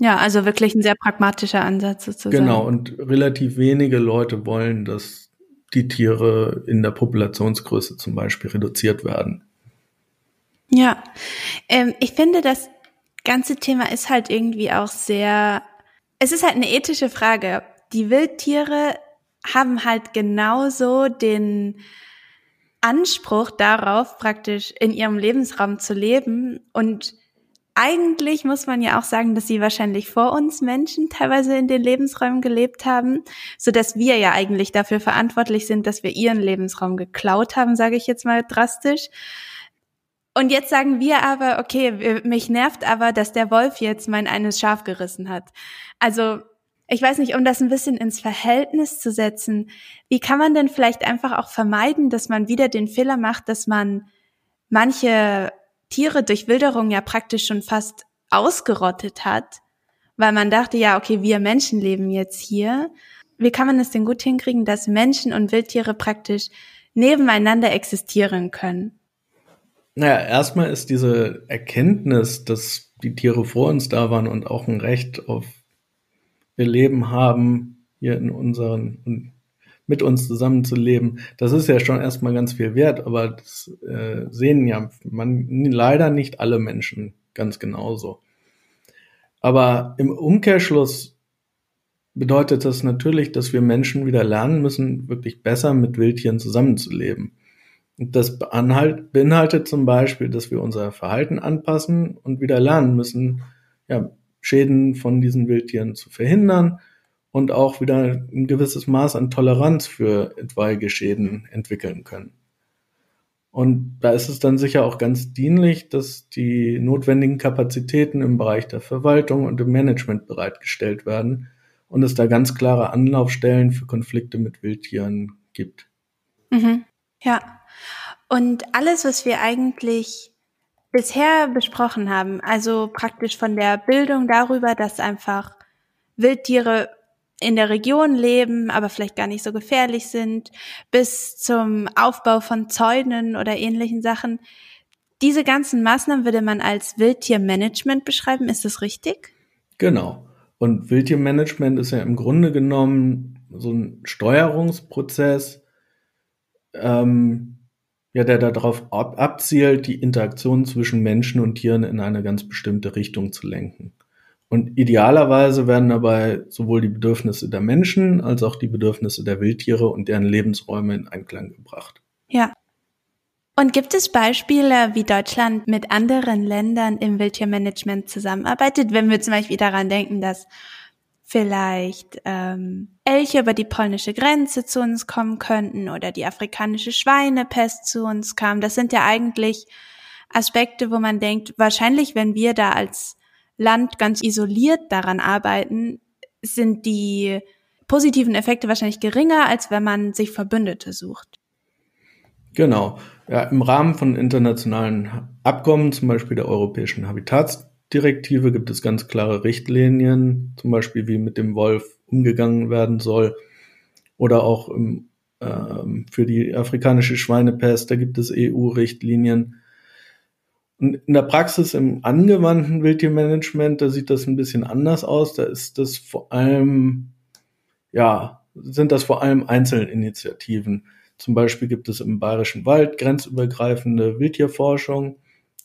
Ja, also wirklich ein sehr pragmatischer Ansatz sozusagen. Genau, und relativ wenige Leute wollen, dass die Tiere in der Populationsgröße zum Beispiel reduziert werden. Ja, ähm, ich finde, das ganze Thema ist halt irgendwie auch sehr, es ist halt eine ethische Frage. Die Wildtiere haben halt genauso den Anspruch darauf, praktisch in ihrem Lebensraum zu leben und eigentlich muss man ja auch sagen, dass sie wahrscheinlich vor uns Menschen teilweise in den Lebensräumen gelebt haben, so dass wir ja eigentlich dafür verantwortlich sind, dass wir ihren Lebensraum geklaut haben, sage ich jetzt mal drastisch. Und jetzt sagen wir aber, okay, mich nervt aber, dass der Wolf jetzt mein eines Schaf gerissen hat. Also, ich weiß nicht, um das ein bisschen ins Verhältnis zu setzen, wie kann man denn vielleicht einfach auch vermeiden, dass man wieder den Fehler macht, dass man manche Tiere durch Wilderung ja praktisch schon fast ausgerottet hat, weil man dachte, ja, okay, wir Menschen leben jetzt hier. Wie kann man es denn gut hinkriegen, dass Menschen und Wildtiere praktisch nebeneinander existieren können? Naja, erstmal ist diese Erkenntnis, dass die Tiere vor uns da waren und auch ein Recht auf ihr Leben haben, hier in unseren, mit uns zusammenzuleben, das ist ja schon erstmal ganz viel wert, aber das äh, sehen ja man leider nicht alle Menschen ganz genauso. Aber im Umkehrschluss bedeutet das natürlich, dass wir Menschen wieder lernen müssen, wirklich besser mit Wildtieren zusammenzuleben. Das beinhaltet zum Beispiel, dass wir unser Verhalten anpassen und wieder lernen müssen, ja, Schäden von diesen Wildtieren zu verhindern und auch wieder ein gewisses Maß an Toleranz für etwaige Schäden entwickeln können. Und da ist es dann sicher auch ganz dienlich, dass die notwendigen Kapazitäten im Bereich der Verwaltung und im Management bereitgestellt werden und es da ganz klare Anlaufstellen für Konflikte mit Wildtieren gibt. Mhm. Ja. Und alles, was wir eigentlich bisher besprochen haben, also praktisch von der Bildung darüber, dass einfach Wildtiere in der Region leben, aber vielleicht gar nicht so gefährlich sind, bis zum Aufbau von Zäunen oder ähnlichen Sachen. Diese ganzen Maßnahmen würde man als Wildtiermanagement beschreiben, ist das richtig? Genau. Und Wildtiermanagement ist ja im Grunde genommen so ein Steuerungsprozess, ähm, ja, der darauf ab abzielt, die Interaktion zwischen Menschen und Tieren in eine ganz bestimmte Richtung zu lenken. Und idealerweise werden dabei sowohl die Bedürfnisse der Menschen als auch die Bedürfnisse der Wildtiere und deren Lebensräume in Einklang gebracht. Ja. Und gibt es Beispiele, wie Deutschland mit anderen Ländern im Wildtiermanagement zusammenarbeitet, wenn wir zum Beispiel daran denken, dass vielleicht ähm, Elche über die polnische Grenze zu uns kommen könnten oder die afrikanische Schweinepest zu uns kam. Das sind ja eigentlich Aspekte, wo man denkt, wahrscheinlich, wenn wir da als Land ganz isoliert daran arbeiten, sind die positiven Effekte wahrscheinlich geringer, als wenn man sich Verbündete sucht. Genau. Ja, Im Rahmen von internationalen Abkommen, zum Beispiel der Europäischen Habitatsdirektive, gibt es ganz klare Richtlinien, zum Beispiel wie mit dem Wolf umgegangen werden soll. Oder auch im, äh, für die afrikanische Schweinepest, da gibt es EU-Richtlinien. Und in der Praxis im angewandten Wildtiermanagement, da sieht das ein bisschen anders aus. Da ist das vor allem, ja, sind das vor allem Einzelinitiativen. Zum Beispiel gibt es im Bayerischen Wald grenzübergreifende Wildtierforschung.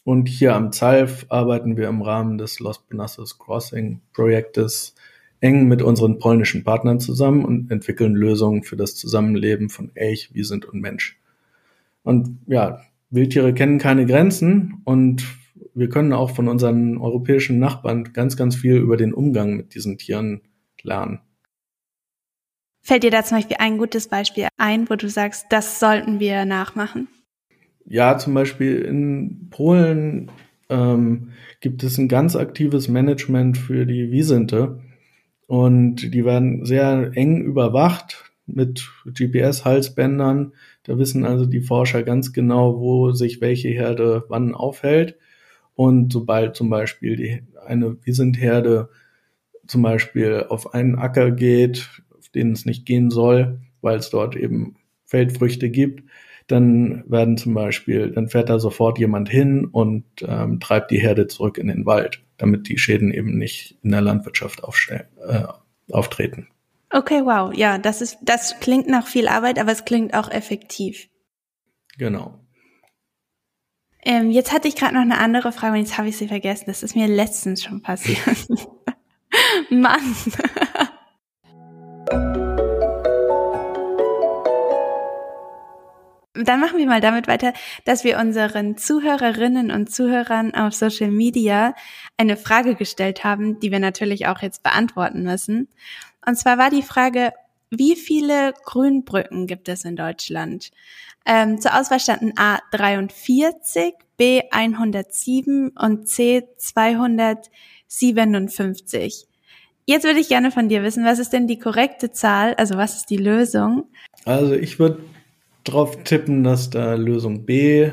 Und hier am ZALF arbeiten wir im Rahmen des Los Benassos Crossing Projektes eng mit unseren polnischen Partnern zusammen und entwickeln Lösungen für das Zusammenleben von Elch, Wiesent und Mensch. Und ja, Wildtiere kennen keine Grenzen und wir können auch von unseren europäischen Nachbarn ganz, ganz viel über den Umgang mit diesen Tieren lernen. Fällt dir da zum Beispiel ein gutes Beispiel ein, wo du sagst, das sollten wir nachmachen? Ja, zum Beispiel in Polen ähm, gibt es ein ganz aktives Management für die Wiesente und die werden sehr eng überwacht mit GPS-Halsbändern. Da wissen also die Forscher ganz genau, wo sich welche Herde wann aufhält. Und sobald zum Beispiel die, eine Wiesentherde zum Beispiel auf einen Acker geht, auf den es nicht gehen soll, weil es dort eben Feldfrüchte gibt, dann werden zum Beispiel, dann fährt da sofort jemand hin und ähm, treibt die Herde zurück in den Wald, damit die Schäden eben nicht in der Landwirtschaft äh, auftreten. Okay, wow, ja, das ist, das klingt nach viel Arbeit, aber es klingt auch effektiv. Genau. Ähm, jetzt hatte ich gerade noch eine andere Frage und jetzt habe ich sie vergessen. Das ist mir letztens schon passiert. Mann. Dann machen wir mal damit weiter, dass wir unseren Zuhörerinnen und Zuhörern auf Social Media eine Frage gestellt haben, die wir natürlich auch jetzt beantworten müssen. Und zwar war die Frage, wie viele Grünbrücken gibt es in Deutschland? Ähm, zur Auswahl standen A 43, B 107 und C 257. Jetzt würde ich gerne von dir wissen, was ist denn die korrekte Zahl? Also was ist die Lösung? Also ich würde darauf tippen, dass da Lösung B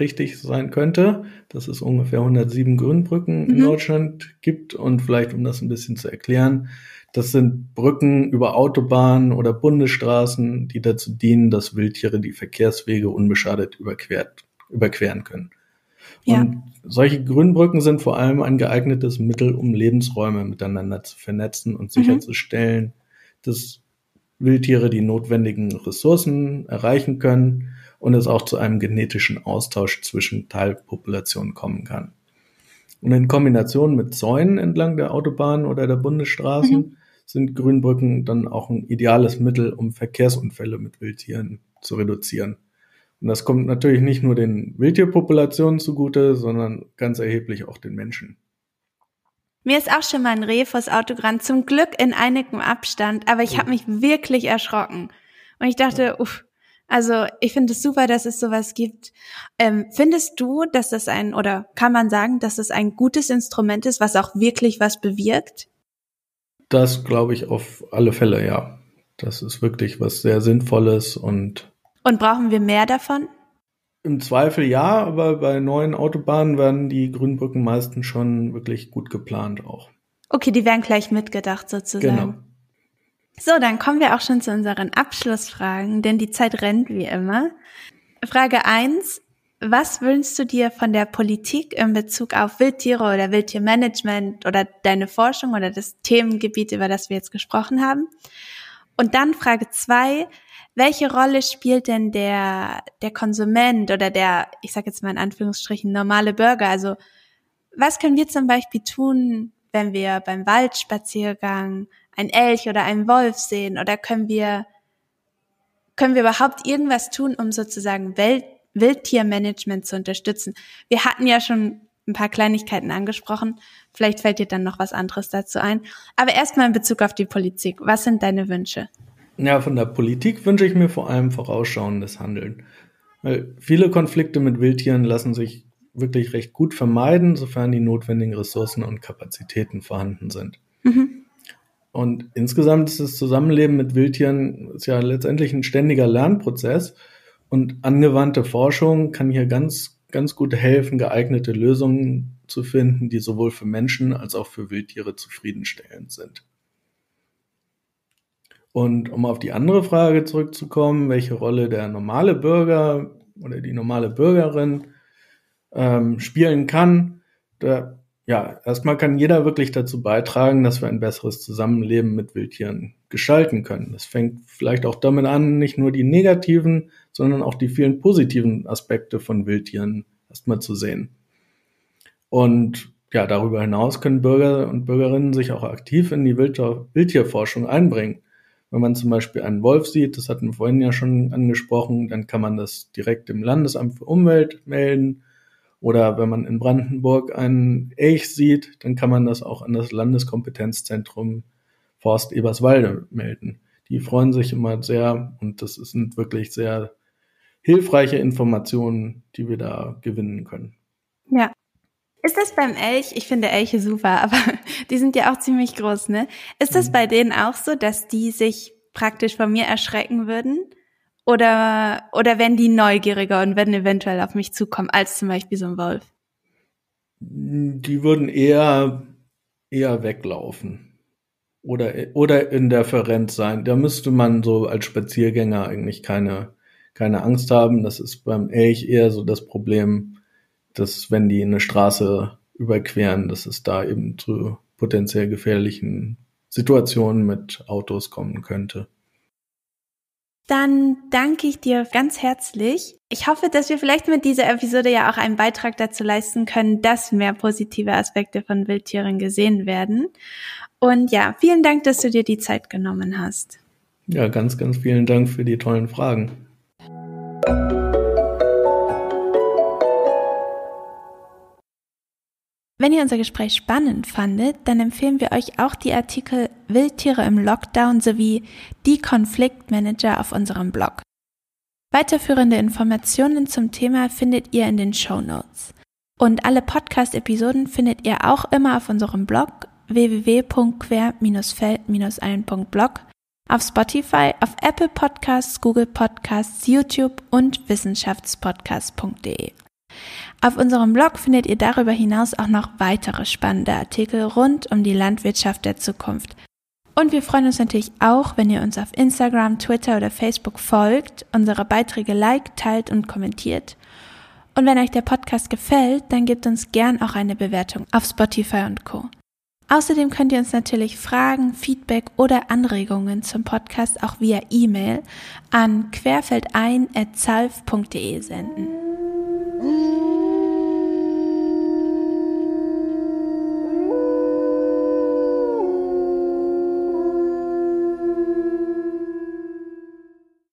richtig sein könnte, dass es ungefähr 107 Grünbrücken mhm. in Deutschland gibt. Und vielleicht, um das ein bisschen zu erklären, das sind Brücken über Autobahnen oder Bundesstraßen, die dazu dienen, dass Wildtiere die Verkehrswege unbeschadet überquert, überqueren können. Ja. Und solche Grünbrücken sind vor allem ein geeignetes Mittel, um Lebensräume miteinander zu vernetzen und mhm. sicherzustellen, mhm. dass Wildtiere die notwendigen Ressourcen erreichen können und es auch zu einem genetischen Austausch zwischen Teilpopulationen kommen kann. Und in Kombination mit Zäunen entlang der Autobahn oder der Bundesstraßen mhm. sind Grünbrücken dann auch ein ideales Mittel, um Verkehrsunfälle mit Wildtieren zu reduzieren. Und das kommt natürlich nicht nur den Wildtierpopulationen zugute, sondern ganz erheblich auch den Menschen. Mir ist auch schon mal ein Reh vors Auto gerannt, zum Glück in einigem Abstand, aber ich oh. habe mich wirklich erschrocken. Und ich dachte, uff, also ich finde es super, dass es sowas gibt. Ähm, findest du, dass das ein, oder kann man sagen, dass es ein gutes Instrument ist, was auch wirklich was bewirkt? Das glaube ich auf alle Fälle, ja. Das ist wirklich was sehr Sinnvolles und. Und brauchen wir mehr davon? Im Zweifel ja, aber bei neuen Autobahnen werden die Grünbrücken meistens schon wirklich gut geplant auch. Okay, die werden gleich mitgedacht sozusagen. Genau. So, dann kommen wir auch schon zu unseren Abschlussfragen, denn die Zeit rennt wie immer. Frage eins: Was wünschst du dir von der Politik in Bezug auf Wildtiere oder Wildtiermanagement oder deine Forschung oder das Themengebiet, über das wir jetzt gesprochen haben? Und dann Frage zwei: welche Rolle spielt denn der, der Konsument oder der, ich sage jetzt mal in Anführungsstrichen, normale Bürger? Also was können wir zum Beispiel tun, wenn wir beim Waldspaziergang ein Elch oder einen Wolf sehen? Oder können wir, können wir überhaupt irgendwas tun, um sozusagen Welt, Wildtiermanagement zu unterstützen? Wir hatten ja schon ein paar Kleinigkeiten angesprochen. Vielleicht fällt dir dann noch was anderes dazu ein. Aber erstmal in Bezug auf die Politik. Was sind deine Wünsche? Ja, von der Politik wünsche ich mir vor allem vorausschauendes Handeln. Weil viele Konflikte mit Wildtieren lassen sich wirklich recht gut vermeiden, sofern die notwendigen Ressourcen und Kapazitäten vorhanden sind. Mhm. Und insgesamt ist das Zusammenleben mit Wildtieren ist ja letztendlich ein ständiger Lernprozess und angewandte Forschung kann hier ganz, ganz gut helfen, geeignete Lösungen zu finden, die sowohl für Menschen als auch für Wildtiere zufriedenstellend sind. Und um auf die andere Frage zurückzukommen, welche Rolle der normale Bürger oder die normale Bürgerin ähm, spielen kann, da ja, erstmal kann jeder wirklich dazu beitragen, dass wir ein besseres Zusammenleben mit Wildtieren gestalten können. Das fängt vielleicht auch damit an, nicht nur die negativen, sondern auch die vielen positiven Aspekte von Wildtieren erstmal zu sehen. Und ja, darüber hinaus können Bürger und Bürgerinnen sich auch aktiv in die Wildtierforschung einbringen. Wenn man zum Beispiel einen Wolf sieht, das hatten wir vorhin ja schon angesprochen, dann kann man das direkt dem Landesamt für Umwelt melden oder wenn man in Brandenburg einen Elch sieht, dann kann man das auch an das Landeskompetenzzentrum Forst Eberswalde melden. Die freuen sich immer sehr und das sind wirklich sehr hilfreiche Informationen, die wir da gewinnen können. Ja. Ist das beim Elch? Ich finde Elche super, aber die sind ja auch ziemlich groß, ne? Ist das mhm. bei denen auch so, dass die sich praktisch von mir erschrecken würden? Oder, oder wenn die neugieriger und werden eventuell auf mich zukommen, als zum Beispiel so ein Wolf? Die würden eher, eher weglaufen. Oder, oder indifferent sein. Da müsste man so als Spaziergänger eigentlich keine, keine Angst haben. Das ist beim Elch eher so das Problem, dass wenn die eine Straße überqueren, dass es da eben zu potenziell gefährlichen Situationen mit Autos kommen könnte. Dann danke ich dir ganz herzlich. Ich hoffe, dass wir vielleicht mit dieser Episode ja auch einen Beitrag dazu leisten können, dass mehr positive Aspekte von Wildtieren gesehen werden. Und ja, vielen Dank, dass du dir die Zeit genommen hast. Ja, ganz, ganz vielen Dank für die tollen Fragen. Wenn ihr unser Gespräch spannend fandet, dann empfehlen wir euch auch die Artikel Wildtiere im Lockdown sowie die Konfliktmanager auf unserem Blog. Weiterführende Informationen zum Thema findet ihr in den Show Notes. Und alle Podcast-Episoden findet ihr auch immer auf unserem Blog www.quer-feld-ein.blog, auf Spotify, auf Apple Podcasts, Google Podcasts, YouTube und wissenschaftspodcast.de. Auf unserem Blog findet ihr darüber hinaus auch noch weitere spannende Artikel rund um die Landwirtschaft der Zukunft. Und wir freuen uns natürlich auch, wenn ihr uns auf Instagram, Twitter oder Facebook folgt, unsere Beiträge liked, teilt und kommentiert. Und wenn euch der Podcast gefällt, dann gebt uns gern auch eine Bewertung auf Spotify und Co. Außerdem könnt ihr uns natürlich Fragen, Feedback oder Anregungen zum Podcast auch via E-Mail an querfeldein.zalf.de senden.